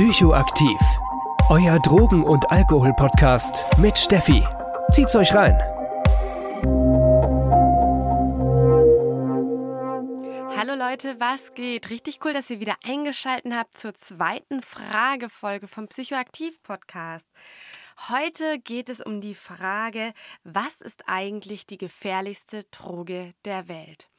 Psychoaktiv. Euer Drogen- und Alkohol-Podcast mit Steffi. Zieht's euch rein. Hallo Leute, was geht? Richtig cool, dass ihr wieder eingeschaltet habt zur zweiten Fragefolge vom Psychoaktiv-Podcast. Heute geht es um die Frage, was ist eigentlich die gefährlichste Droge der Welt?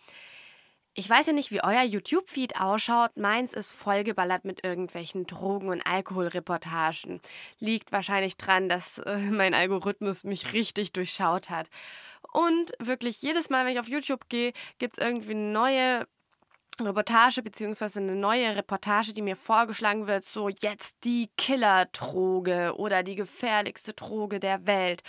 Ich weiß ja nicht, wie euer YouTube-Feed ausschaut. Meins ist vollgeballert mit irgendwelchen Drogen- und Alkoholreportagen. Liegt wahrscheinlich dran, dass äh, mein Algorithmus mich richtig durchschaut hat. Und wirklich jedes Mal, wenn ich auf YouTube gehe, gibt es irgendwie eine neue Reportage beziehungsweise eine neue Reportage, die mir vorgeschlagen wird, so jetzt die Killer-Droge oder die gefährlichste Droge der Welt,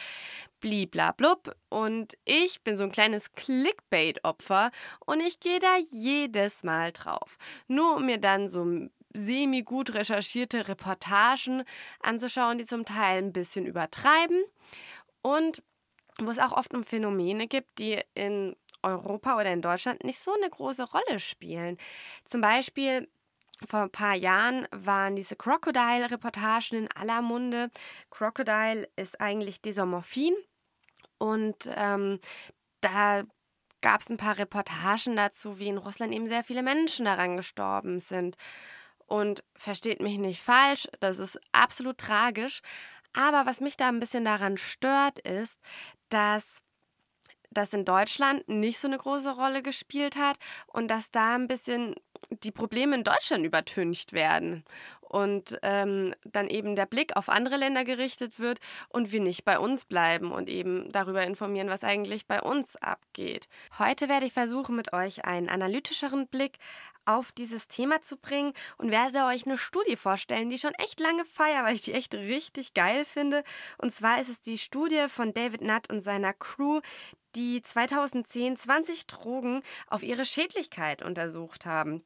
bliblablub. Und ich bin so ein kleines Clickbait-Opfer und ich gehe da jedes Mal drauf. Nur um mir dann so semi-gut recherchierte Reportagen anzuschauen, die zum Teil ein bisschen übertreiben und wo es auch oft um Phänomene gibt, die in Europa oder in Deutschland nicht so eine große Rolle spielen. Zum Beispiel vor ein paar Jahren waren diese Crocodile-Reportagen in aller Munde. Crocodile ist eigentlich Desomorphin und ähm, da gab es ein paar Reportagen dazu, wie in Russland eben sehr viele Menschen daran gestorben sind. Und versteht mich nicht falsch, das ist absolut tragisch. Aber was mich da ein bisschen daran stört, ist, dass das in Deutschland nicht so eine große Rolle gespielt hat und dass da ein bisschen die Probleme in Deutschland übertüncht werden und ähm, dann eben der Blick auf andere Länder gerichtet wird und wir nicht bei uns bleiben und eben darüber informieren, was eigentlich bei uns abgeht. Heute werde ich versuchen, mit euch einen analytischeren Blick auf dieses Thema zu bringen und werde euch eine Studie vorstellen, die schon echt lange feier, weil ich die echt richtig geil finde. Und zwar ist es die Studie von David Nutt und seiner Crew, die 2010 20 Drogen auf ihre Schädlichkeit untersucht haben.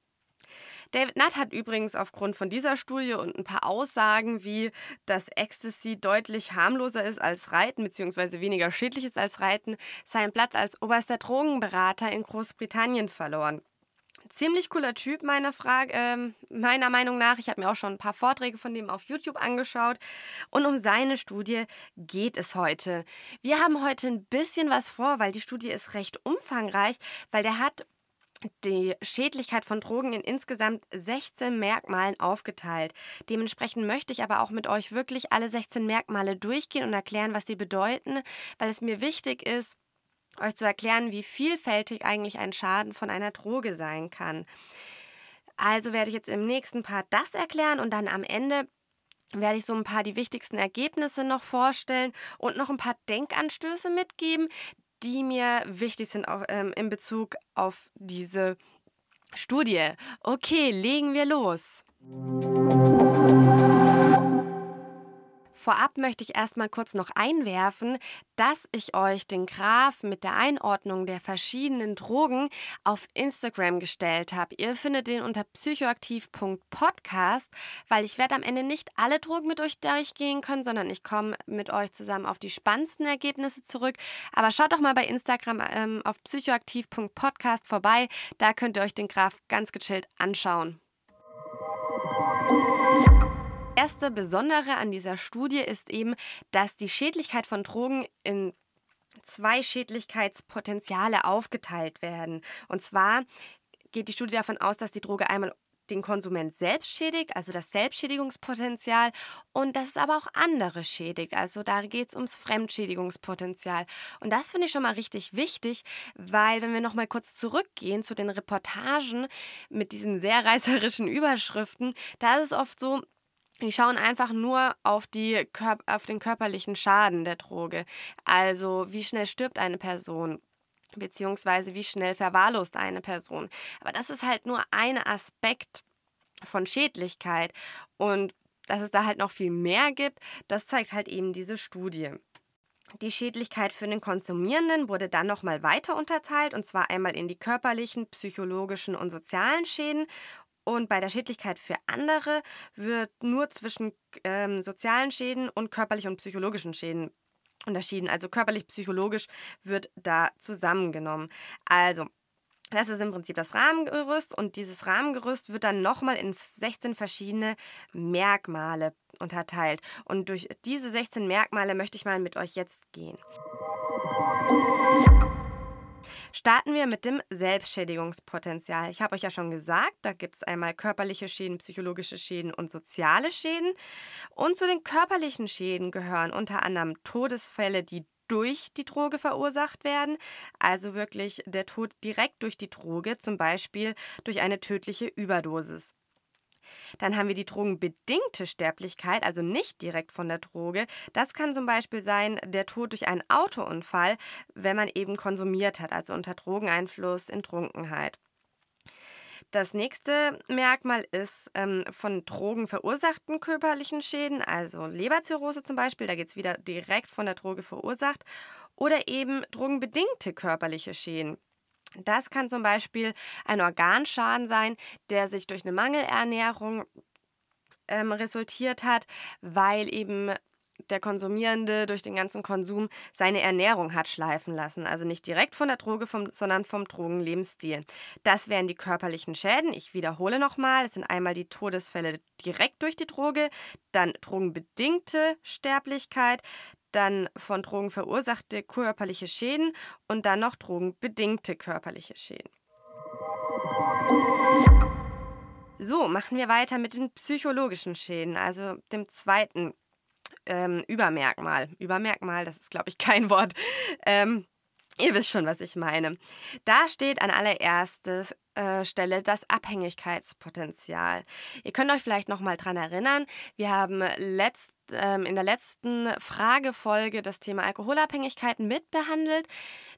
David Nutt hat übrigens aufgrund von dieser Studie und ein paar Aussagen wie, dass Ecstasy deutlich harmloser ist als Reiten bzw. weniger schädlich ist als Reiten, seinen Platz als oberster Drogenberater in Großbritannien verloren. Ziemlich cooler Typ, meiner, Frage, äh, meiner Meinung nach. Ich habe mir auch schon ein paar Vorträge von dem auf YouTube angeschaut. Und um seine Studie geht es heute. Wir haben heute ein bisschen was vor, weil die Studie ist recht umfangreich, weil der hat die Schädlichkeit von Drogen in insgesamt 16 Merkmalen aufgeteilt. Dementsprechend möchte ich aber auch mit euch wirklich alle 16 Merkmale durchgehen und erklären, was sie bedeuten, weil es mir wichtig ist, euch zu erklären, wie vielfältig eigentlich ein Schaden von einer Droge sein kann. Also werde ich jetzt im nächsten Part das erklären und dann am Ende werde ich so ein paar die wichtigsten Ergebnisse noch vorstellen und noch ein paar Denkanstöße mitgeben, die mir wichtig sind auch, ähm, in Bezug auf diese Studie. Okay, legen wir los. Vorab möchte ich erstmal kurz noch einwerfen, dass ich euch den Graph mit der Einordnung der verschiedenen Drogen auf Instagram gestellt habe. Ihr findet den unter psychoaktiv.podcast, weil ich werde am Ende nicht alle Drogen mit euch durchgehen können, sondern ich komme mit euch zusammen auf die spannendsten Ergebnisse zurück. Aber schaut doch mal bei Instagram ähm, auf psychoaktiv.podcast vorbei. Da könnt ihr euch den Graph ganz gechillt anschauen erste Besondere an dieser Studie ist eben, dass die Schädlichkeit von Drogen in zwei Schädlichkeitspotenziale aufgeteilt werden. Und zwar geht die Studie davon aus, dass die Droge einmal den Konsument selbst schädigt, also das Selbstschädigungspotenzial, und dass es aber auch andere schädigt. Also da geht es ums Fremdschädigungspotenzial. Und das finde ich schon mal richtig wichtig, weil wenn wir nochmal kurz zurückgehen zu den Reportagen mit diesen sehr reißerischen Überschriften, da ist es oft so, die schauen einfach nur auf, die auf den körperlichen Schaden der Droge. Also wie schnell stirbt eine Person, beziehungsweise wie schnell verwahrlost eine Person. Aber das ist halt nur ein Aspekt von Schädlichkeit. Und dass es da halt noch viel mehr gibt, das zeigt halt eben diese Studie. Die Schädlichkeit für den Konsumierenden wurde dann nochmal weiter unterteilt, und zwar einmal in die körperlichen, psychologischen und sozialen Schäden und bei der Schädlichkeit für andere wird nur zwischen ähm, sozialen Schäden und körperlichen und psychologischen Schäden unterschieden. Also körperlich-psychologisch wird da zusammengenommen. Also Das ist im Prinzip das Rahmengerüst und dieses Rahmengerüst wird dann nochmal in 16 verschiedene Merkmale unterteilt. Und durch diese 16 Merkmale möchte ich mal mit euch jetzt gehen. Starten wir mit dem Selbstschädigungspotenzial. Ich habe euch ja schon gesagt, da gibt es einmal körperliche Schäden, psychologische Schäden und soziale Schäden. Und zu den körperlichen Schäden gehören unter anderem Todesfälle, die durch die Droge verursacht werden, also wirklich der Tod direkt durch die Droge, zum Beispiel durch eine tödliche Überdosis. Dann haben wir die drogenbedingte Sterblichkeit, also nicht direkt von der Droge. Das kann zum Beispiel sein der Tod durch einen Autounfall, wenn man eben konsumiert hat, also unter Drogeneinfluss in Trunkenheit. Das nächste Merkmal ist ähm, von Drogen verursachten körperlichen Schäden, also Leberzirrhose zum Beispiel, da geht es wieder direkt von der Droge verursacht, oder eben drogenbedingte körperliche Schäden. Das kann zum Beispiel ein Organschaden sein, der sich durch eine Mangelernährung ähm, resultiert hat, weil eben der Konsumierende durch den ganzen Konsum seine Ernährung hat schleifen lassen. Also nicht direkt von der Droge, vom, sondern vom Drogenlebensstil. Das wären die körperlichen Schäden. Ich wiederhole nochmal. Es sind einmal die Todesfälle direkt durch die Droge, dann drogenbedingte Sterblichkeit, dann von Drogen verursachte körperliche Schäden und dann noch drogenbedingte körperliche Schäden. So, machen wir weiter mit den psychologischen Schäden, also dem zweiten ähm, Übermerkmal. Übermerkmal, das ist, glaube ich, kein Wort. Ähm, ihr wisst schon, was ich meine. Da steht an allererster äh, Stelle das Abhängigkeitspotenzial. Ihr könnt euch vielleicht noch mal dran erinnern, wir haben letzt ähm, in der letzten Fragefolge das Thema Alkoholabhängigkeiten mitbehandelt.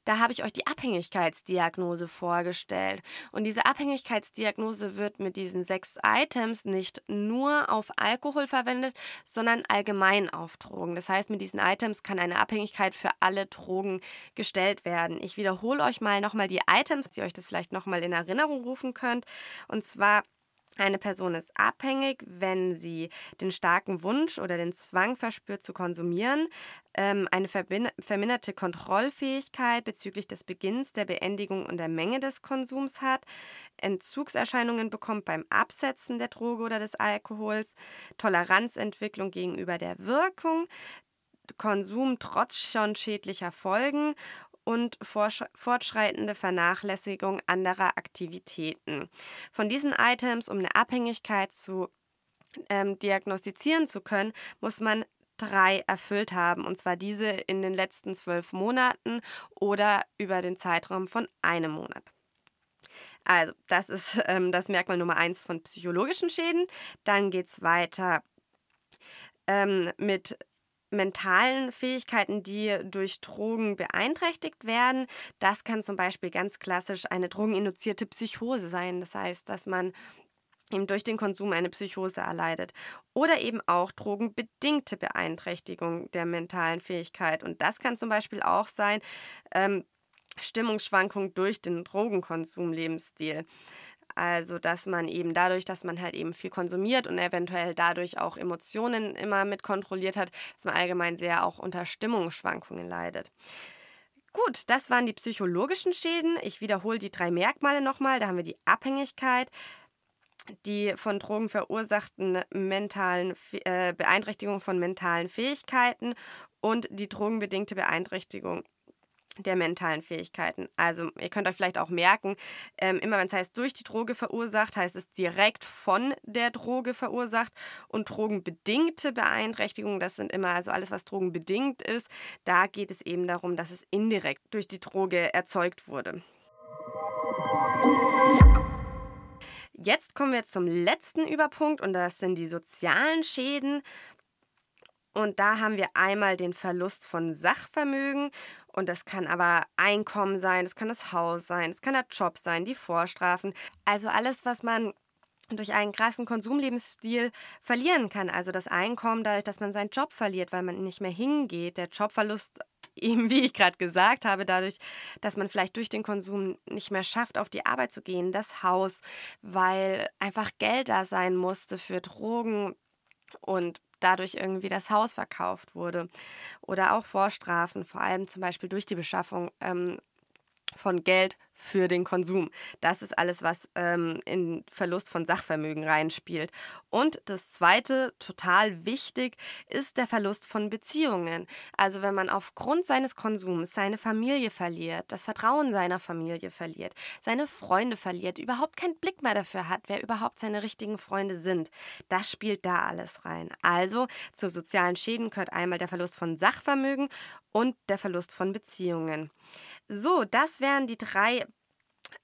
Da habe ich euch die Abhängigkeitsdiagnose vorgestellt. Und diese Abhängigkeitsdiagnose wird mit diesen sechs Items nicht nur auf Alkohol verwendet, sondern allgemein auf Drogen. Das heißt, mit diesen Items kann eine Abhängigkeit für alle Drogen gestellt werden. Ich wiederhole euch mal nochmal die Items, ihr euch das vielleicht nochmal in Erinnerung rufen könnt. Und zwar eine Person ist abhängig, wenn sie den starken Wunsch oder den Zwang verspürt zu konsumieren, ähm, eine verminderte Kontrollfähigkeit bezüglich des Beginns, der Beendigung und der Menge des Konsums hat, Entzugserscheinungen bekommt beim Absetzen der Droge oder des Alkohols, Toleranzentwicklung gegenüber der Wirkung, Konsum trotz schon schädlicher Folgen und fortschreitende Vernachlässigung anderer Aktivitäten. Von diesen Items, um eine Abhängigkeit zu ähm, diagnostizieren zu können, muss man drei erfüllt haben, und zwar diese in den letzten zwölf Monaten oder über den Zeitraum von einem Monat. Also, das ist ähm, das Merkmal Nummer eins von psychologischen Schäden. Dann geht es weiter ähm, mit mentalen Fähigkeiten, die durch Drogen beeinträchtigt werden. Das kann zum Beispiel ganz klassisch eine drogeninduzierte Psychose sein. Das heißt, dass man eben durch den Konsum eine Psychose erleidet. Oder eben auch drogenbedingte Beeinträchtigung der mentalen Fähigkeit. Und das kann zum Beispiel auch sein, ähm, Stimmungsschwankung durch den Drogenkonsum-Lebensstil. Also, dass man eben dadurch, dass man halt eben viel konsumiert und eventuell dadurch auch Emotionen immer mit kontrolliert hat, dass man allgemein sehr auch unter Stimmungsschwankungen leidet. Gut, das waren die psychologischen Schäden. Ich wiederhole die drei Merkmale nochmal. Da haben wir die Abhängigkeit, die von Drogen verursachten mentalen äh, Beeinträchtigung von mentalen Fähigkeiten und die drogenbedingte Beeinträchtigung der mentalen Fähigkeiten. Also ihr könnt euch vielleicht auch merken, ähm, immer wenn es heißt durch die Droge verursacht, heißt es direkt von der Droge verursacht und drogenbedingte Beeinträchtigungen, das sind immer also alles, was drogenbedingt ist, da geht es eben darum, dass es indirekt durch die Droge erzeugt wurde. Jetzt kommen wir zum letzten Überpunkt und das sind die sozialen Schäden. Und da haben wir einmal den Verlust von Sachvermögen und das kann aber Einkommen sein, das kann das Haus sein, das kann der Job sein, die Vorstrafen. Also alles, was man durch einen krassen Konsumlebensstil verlieren kann. Also das Einkommen dadurch, dass man seinen Job verliert, weil man nicht mehr hingeht. Der Jobverlust eben, wie ich gerade gesagt habe, dadurch, dass man vielleicht durch den Konsum nicht mehr schafft, auf die Arbeit zu gehen. Das Haus, weil einfach Geld da sein musste für Drogen und dadurch irgendwie das Haus verkauft wurde. Oder auch Vorstrafen, vor allem zum Beispiel durch die Beschaffung ähm, von Geld für den Konsum. Das ist alles, was ähm, in Verlust von Sachvermögen reinspielt. Und das Zweite, total wichtig, ist der Verlust von Beziehungen. Also wenn man aufgrund seines Konsums seine Familie verliert, das Vertrauen seiner Familie verliert, seine Freunde verliert, überhaupt keinen Blick mehr dafür hat, wer überhaupt seine richtigen Freunde sind, das spielt da alles rein. Also zu sozialen Schäden gehört einmal der Verlust von Sachvermögen und der Verlust von Beziehungen. So, das wären die drei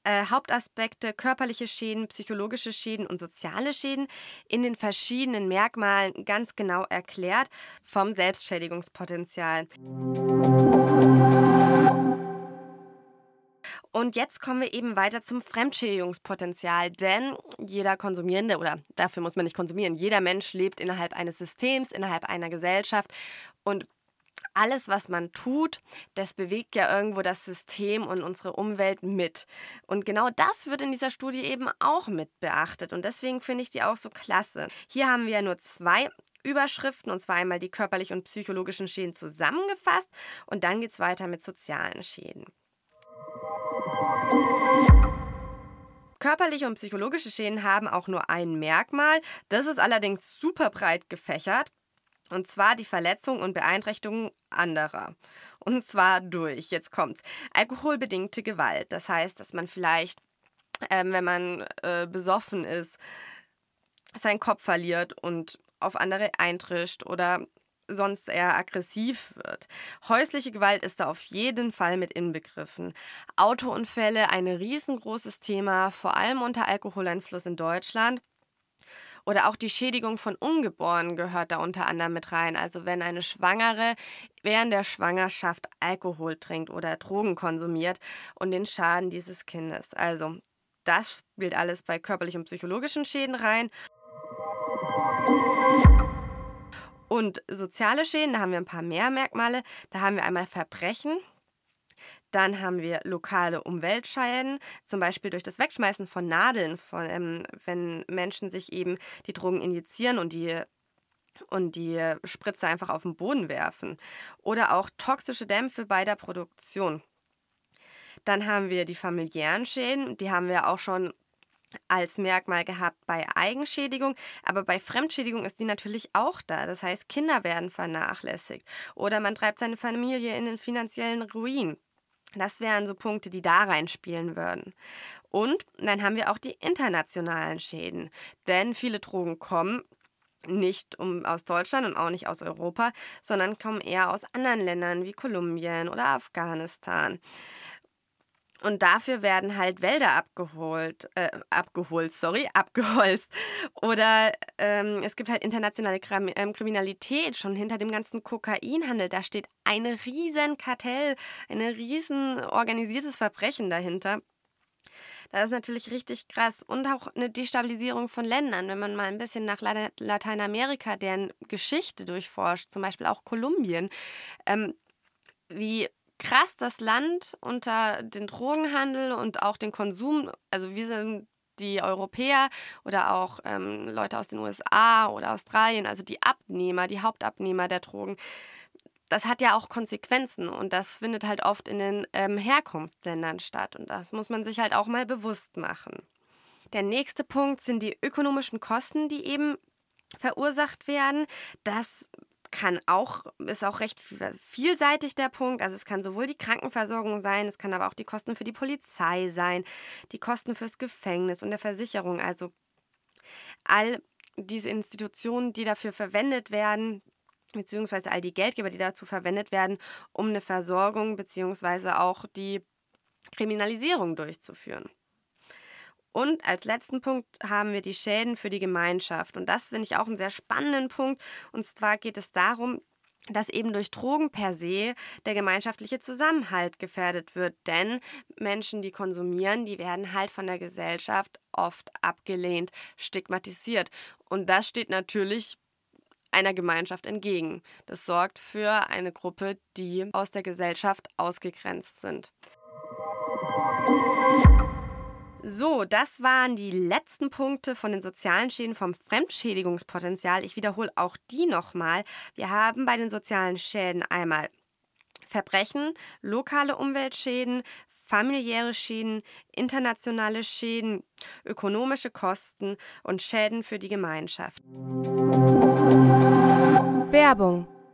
äh, Hauptaspekte körperliche Schäden, psychologische Schäden und soziale Schäden in den verschiedenen Merkmalen ganz genau erklärt vom Selbstschädigungspotenzial. Und jetzt kommen wir eben weiter zum Fremdschädigungspotenzial, denn jeder Konsumierende oder dafür muss man nicht konsumieren, jeder Mensch lebt innerhalb eines Systems, innerhalb einer Gesellschaft und alles, was man tut, das bewegt ja irgendwo das System und unsere Umwelt mit. Und genau das wird in dieser Studie eben auch mit beachtet. Und deswegen finde ich die auch so klasse. Hier haben wir ja nur zwei Überschriften, und zwar einmal die körperlichen und psychologischen Schäden zusammengefasst. Und dann geht es weiter mit sozialen Schäden. Körperliche und psychologische Schäden haben auch nur ein Merkmal. Das ist allerdings super breit gefächert. Und zwar die Verletzung und Beeinträchtigung anderer. Und zwar durch, jetzt kommt's, alkoholbedingte Gewalt. Das heißt, dass man vielleicht, ähm, wenn man äh, besoffen ist, seinen Kopf verliert und auf andere eintrischt oder sonst eher aggressiv wird. Häusliche Gewalt ist da auf jeden Fall mit inbegriffen. Autounfälle, ein riesengroßes Thema, vor allem unter Alkoholeinfluss in Deutschland. Oder auch die Schädigung von Ungeborenen gehört da unter anderem mit rein. Also wenn eine Schwangere während der Schwangerschaft Alkohol trinkt oder Drogen konsumiert und den Schaden dieses Kindes. Also das spielt alles bei körperlichen und psychologischen Schäden rein. Und soziale Schäden, da haben wir ein paar mehr Merkmale. Da haben wir einmal Verbrechen, dann haben wir lokale Umweltschäden, zum Beispiel durch das Wegschmeißen von Nadeln, von, ähm, wenn Menschen sich eben die Drogen injizieren und die und die Spritze einfach auf den Boden werfen. Oder auch toxische Dämpfe bei der Produktion. Dann haben wir die familiären Schäden, die haben wir auch schon als Merkmal gehabt bei Eigenschädigung, aber bei Fremdschädigung ist die natürlich auch da. Das heißt, Kinder werden vernachlässigt oder man treibt seine Familie in den finanziellen Ruin. Das wären so Punkte, die da reinspielen würden. Und dann haben wir auch die internationalen Schäden. Denn viele Drogen kommen nicht um, aus Deutschland und auch nicht aus Europa, sondern kommen eher aus anderen Ländern wie Kolumbien oder Afghanistan. Und dafür werden halt Wälder abgeholt, äh, abgeholt, sorry, abgeholzt. Oder ähm, es gibt halt internationale Kram ähm, Kriminalität schon hinter dem ganzen Kokainhandel. Da steht ein riesen Kartell, ein riesen organisiertes Verbrechen dahinter. Das ist natürlich richtig krass. Und auch eine Destabilisierung von Ländern, wenn man mal ein bisschen nach Lateinamerika, deren Geschichte durchforscht, zum Beispiel auch Kolumbien. Ähm, wie krass das Land unter den Drogenhandel und auch den Konsum, also wir sind die Europäer oder auch ähm, Leute aus den USA oder Australien, also die Abnehmer, die Hauptabnehmer der Drogen, das hat ja auch Konsequenzen und das findet halt oft in den ähm, Herkunftsländern statt und das muss man sich halt auch mal bewusst machen. Der nächste Punkt sind die ökonomischen Kosten, die eben verursacht werden. Das kann auch, ist auch recht vielseitig der Punkt. Also es kann sowohl die Krankenversorgung sein, es kann aber auch die Kosten für die Polizei sein, die Kosten fürs Gefängnis und der Versicherung. Also all diese Institutionen, die dafür verwendet werden, beziehungsweise all die Geldgeber, die dazu verwendet werden, um eine Versorgung beziehungsweise auch die Kriminalisierung durchzuführen. Und als letzten Punkt haben wir die Schäden für die Gemeinschaft. Und das finde ich auch einen sehr spannenden Punkt. Und zwar geht es darum, dass eben durch Drogen per se der gemeinschaftliche Zusammenhalt gefährdet wird. Denn Menschen, die konsumieren, die werden halt von der Gesellschaft oft abgelehnt, stigmatisiert. Und das steht natürlich einer Gemeinschaft entgegen. Das sorgt für eine Gruppe, die aus der Gesellschaft ausgegrenzt sind. So, das waren die letzten Punkte von den sozialen Schäden vom Fremdschädigungspotenzial. Ich wiederhole auch die nochmal. Wir haben bei den sozialen Schäden einmal Verbrechen, lokale Umweltschäden, familiäre Schäden, internationale Schäden, ökonomische Kosten und Schäden für die Gemeinschaft. Werbung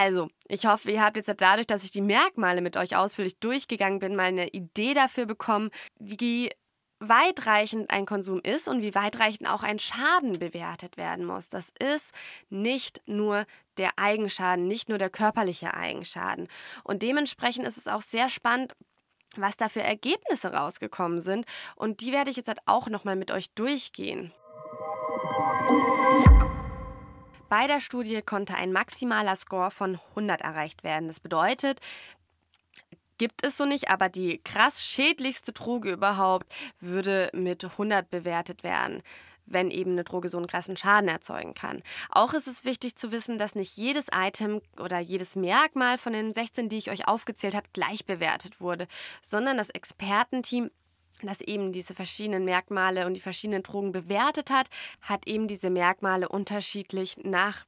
Also, ich hoffe, ihr habt jetzt dadurch, dass ich die Merkmale mit euch ausführlich durchgegangen bin, mal eine Idee dafür bekommen, wie weitreichend ein Konsum ist und wie weitreichend auch ein Schaden bewertet werden muss. Das ist nicht nur der Eigenschaden, nicht nur der körperliche Eigenschaden. Und dementsprechend ist es auch sehr spannend, was da für Ergebnisse rausgekommen sind. Und die werde ich jetzt halt auch nochmal mit euch durchgehen. Bei der Studie konnte ein maximaler Score von 100 erreicht werden. Das bedeutet, gibt es so nicht, aber die krass schädlichste Droge überhaupt würde mit 100 bewertet werden wenn eben eine Droge so einen krassen Schaden erzeugen kann. Auch ist es wichtig zu wissen, dass nicht jedes Item oder jedes Merkmal von den 16, die ich euch aufgezählt habe, gleich bewertet wurde, sondern das Expertenteam das eben diese verschiedenen Merkmale und die verschiedenen Drogen bewertet hat, hat eben diese Merkmale unterschiedlich nach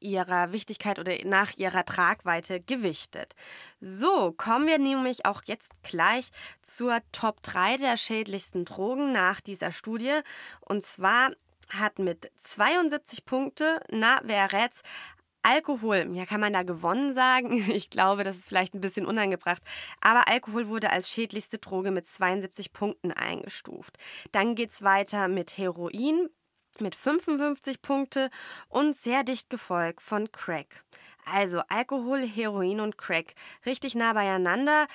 ihrer Wichtigkeit oder nach ihrer Tragweite gewichtet. So, kommen wir nämlich auch jetzt gleich zur Top 3 der schädlichsten Drogen nach dieser Studie. Und zwar hat mit 72 Punkte, na, wer rät's, Alkohol, ja, kann man da gewonnen sagen? Ich glaube, das ist vielleicht ein bisschen unangebracht. Aber Alkohol wurde als schädlichste Droge mit 72 Punkten eingestuft. Dann geht es weiter mit Heroin mit 55 Punkte und sehr dicht gefolgt von Crack. Also Alkohol, Heroin und Crack. Richtig nah beieinander.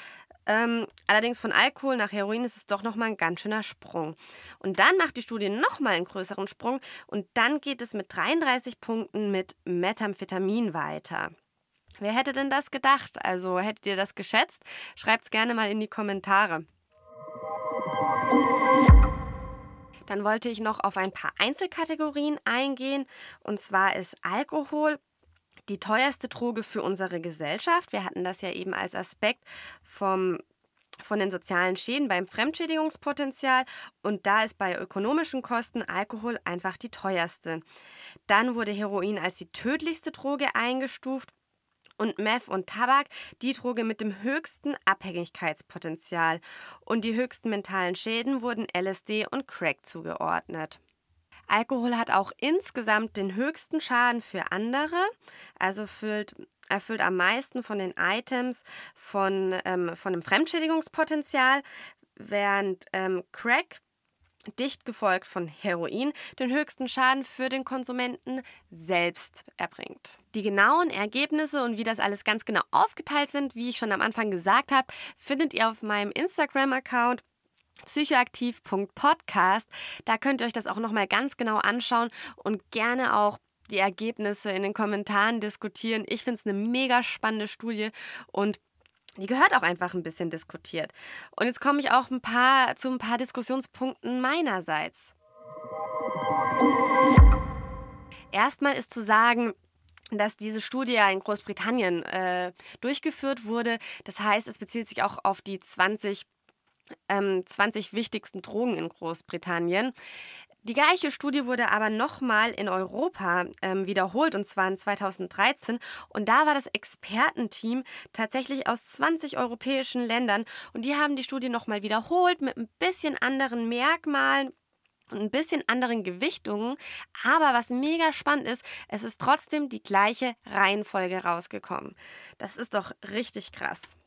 Ähm, allerdings von Alkohol nach Heroin ist es doch nochmal ein ganz schöner Sprung. Und dann macht die Studie nochmal einen größeren Sprung und dann geht es mit 33 Punkten mit Methamphetamin weiter. Wer hätte denn das gedacht? Also hättet ihr das geschätzt? Schreibt es gerne mal in die Kommentare. Dann wollte ich noch auf ein paar Einzelkategorien eingehen. Und zwar ist Alkohol die teuerste Droge für unsere Gesellschaft. Wir hatten das ja eben als Aspekt vom von den sozialen Schäden beim Fremdschädigungspotenzial und da ist bei ökonomischen Kosten Alkohol einfach die teuerste. Dann wurde Heroin als die tödlichste Droge eingestuft und Meth und Tabak die Droge mit dem höchsten Abhängigkeitspotenzial und die höchsten mentalen Schäden wurden LSD und Crack zugeordnet. Alkohol hat auch insgesamt den höchsten Schaden für andere, also erfüllt, erfüllt am meisten von den Items von, ähm, von dem Fremdschädigungspotenzial, während ähm, Crack dicht gefolgt von Heroin, den höchsten Schaden für den Konsumenten selbst erbringt. Die genauen Ergebnisse und wie das alles ganz genau aufgeteilt sind, wie ich schon am Anfang gesagt habe, findet ihr auf meinem Instagram-Account psychoaktiv.podcast. Da könnt ihr euch das auch nochmal ganz genau anschauen und gerne auch die Ergebnisse in den Kommentaren diskutieren. Ich finde es eine mega spannende Studie und die gehört auch einfach ein bisschen diskutiert. Und jetzt komme ich auch ein paar, zu ein paar Diskussionspunkten meinerseits. Erstmal ist zu sagen, dass diese Studie in Großbritannien äh, durchgeführt wurde. Das heißt, es bezieht sich auch auf die 20 ähm, 20 wichtigsten Drogen in Großbritannien. Die gleiche Studie wurde aber nochmal in Europa ähm, wiederholt und zwar in 2013. Und da war das Expertenteam tatsächlich aus 20 europäischen Ländern und die haben die Studie nochmal wiederholt mit ein bisschen anderen Merkmalen und ein bisschen anderen Gewichtungen. Aber was mega spannend ist, es ist trotzdem die gleiche Reihenfolge rausgekommen. Das ist doch richtig krass.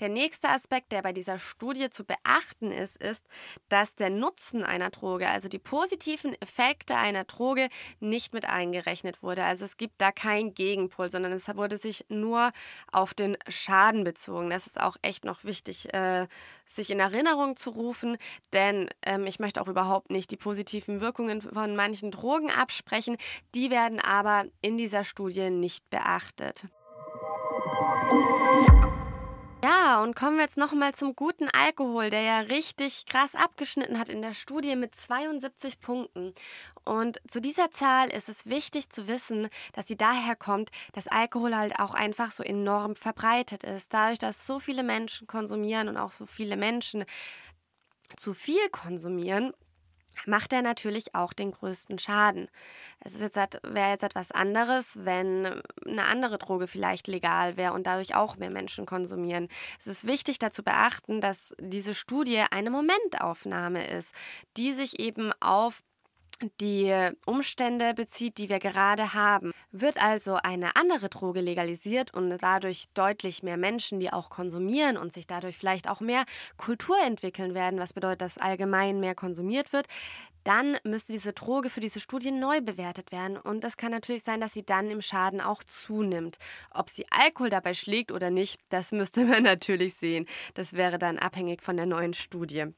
Der nächste Aspekt, der bei dieser Studie zu beachten ist, ist, dass der Nutzen einer Droge, also die positiven Effekte einer Droge, nicht mit eingerechnet wurde. Also es gibt da keinen Gegenpol, sondern es wurde sich nur auf den Schaden bezogen. Das ist auch echt noch wichtig, äh, sich in Erinnerung zu rufen, denn ähm, ich möchte auch überhaupt nicht die positiven Wirkungen von manchen Drogen absprechen. Die werden aber in dieser Studie nicht beachtet. Ja, und kommen wir jetzt nochmal zum guten Alkohol, der ja richtig krass abgeschnitten hat in der Studie mit 72 Punkten. Und zu dieser Zahl ist es wichtig zu wissen, dass sie daher kommt, dass Alkohol halt auch einfach so enorm verbreitet ist. Dadurch, dass so viele Menschen konsumieren und auch so viele Menschen zu viel konsumieren, macht er natürlich auch den größten Schaden. Es ist jetzt, wäre jetzt etwas anderes, wenn eine andere Droge vielleicht legal wäre und dadurch auch mehr Menschen konsumieren. Es ist wichtig, dazu beachten, dass diese Studie eine Momentaufnahme ist, die sich eben auf die Umstände bezieht, die wir gerade haben. Wird also eine andere Droge legalisiert und dadurch deutlich mehr Menschen, die auch konsumieren und sich dadurch vielleicht auch mehr Kultur entwickeln werden, was bedeutet, dass allgemein mehr konsumiert wird, dann müsste diese Droge für diese Studie neu bewertet werden. Und es kann natürlich sein, dass sie dann im Schaden auch zunimmt. Ob sie Alkohol dabei schlägt oder nicht, das müsste man natürlich sehen. Das wäre dann abhängig von der neuen Studie.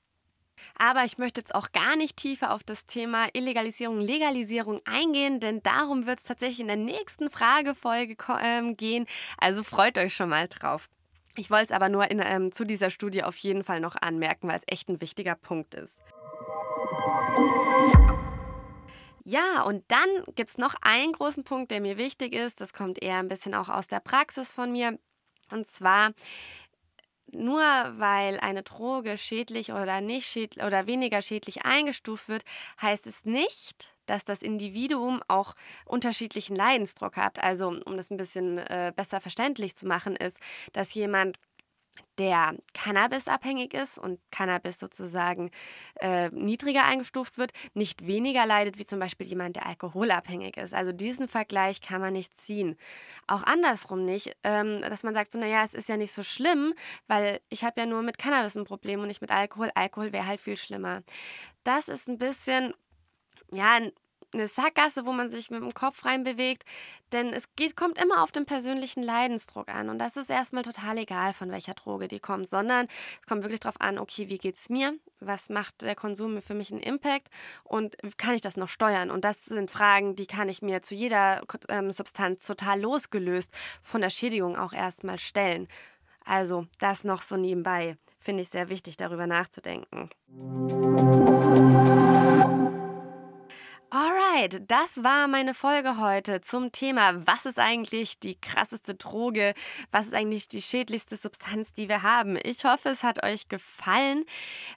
Aber ich möchte jetzt auch gar nicht tiefer auf das Thema Illegalisierung, Legalisierung eingehen, denn darum wird es tatsächlich in der nächsten Fragefolge ähm, gehen. Also freut euch schon mal drauf. Ich wollte es aber nur in, ähm, zu dieser Studie auf jeden Fall noch anmerken, weil es echt ein wichtiger Punkt ist. Ja, und dann gibt es noch einen großen Punkt, der mir wichtig ist. Das kommt eher ein bisschen auch aus der Praxis von mir. Und zwar nur weil eine Droge schädlich oder nicht schädlich oder weniger schädlich eingestuft wird, heißt es nicht, dass das Individuum auch unterschiedlichen Leidensdruck hat. Also, um das ein bisschen äh, besser verständlich zu machen, ist, dass jemand der Cannabis-abhängig ist und Cannabis sozusagen äh, niedriger eingestuft wird, nicht weniger leidet wie zum Beispiel jemand, der alkoholabhängig ist. Also diesen Vergleich kann man nicht ziehen. Auch andersrum nicht, ähm, dass man sagt, so, naja, es ist ja nicht so schlimm, weil ich habe ja nur mit Cannabis ein Problem und nicht mit Alkohol. Alkohol wäre halt viel schlimmer. Das ist ein bisschen ja, eine Sackgasse, wo man sich mit dem Kopf reinbewegt. Denn es geht, kommt immer auf den persönlichen Leidensdruck an. Und das ist erstmal total egal, von welcher Droge die kommt, sondern es kommt wirklich darauf an, okay, wie geht es mir? Was macht der Konsum für mich einen Impact? Und kann ich das noch steuern? Und das sind Fragen, die kann ich mir zu jeder ähm, Substanz total losgelöst von der Schädigung auch erstmal stellen. Also das noch so nebenbei. Finde ich sehr wichtig, darüber nachzudenken. Alright, das war meine Folge heute zum Thema, was ist eigentlich die krasseste Droge, was ist eigentlich die schädlichste Substanz, die wir haben. Ich hoffe, es hat euch gefallen.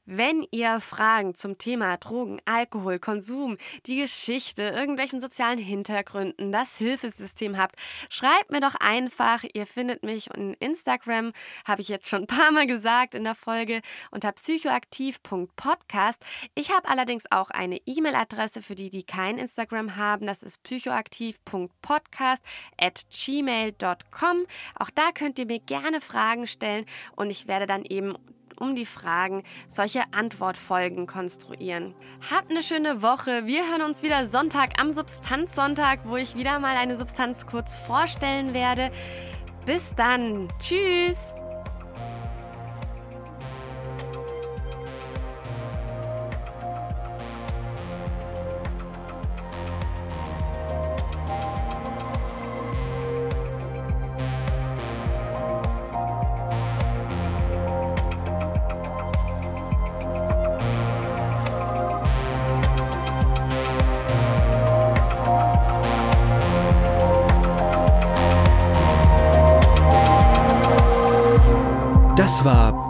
Wenn ihr Fragen zum Thema Drogen, Alkohol, Konsum, die Geschichte, irgendwelchen sozialen Hintergründen, das Hilfesystem habt, schreibt mir doch einfach. Ihr findet mich in Instagram, habe ich jetzt schon ein paar Mal gesagt in der Folge, unter psychoaktiv.podcast. Ich habe allerdings auch eine E-Mail-Adresse für die, die kein Instagram haben. Das ist psychoaktiv.podcast at gmail.com. Auch da könnt ihr mir gerne Fragen stellen und ich werde dann eben um die Fragen solche Antwortfolgen konstruieren. Habt eine schöne Woche. Wir hören uns wieder Sonntag am Substanzsonntag, wo ich wieder mal eine Substanz kurz vorstellen werde. Bis dann. Tschüss.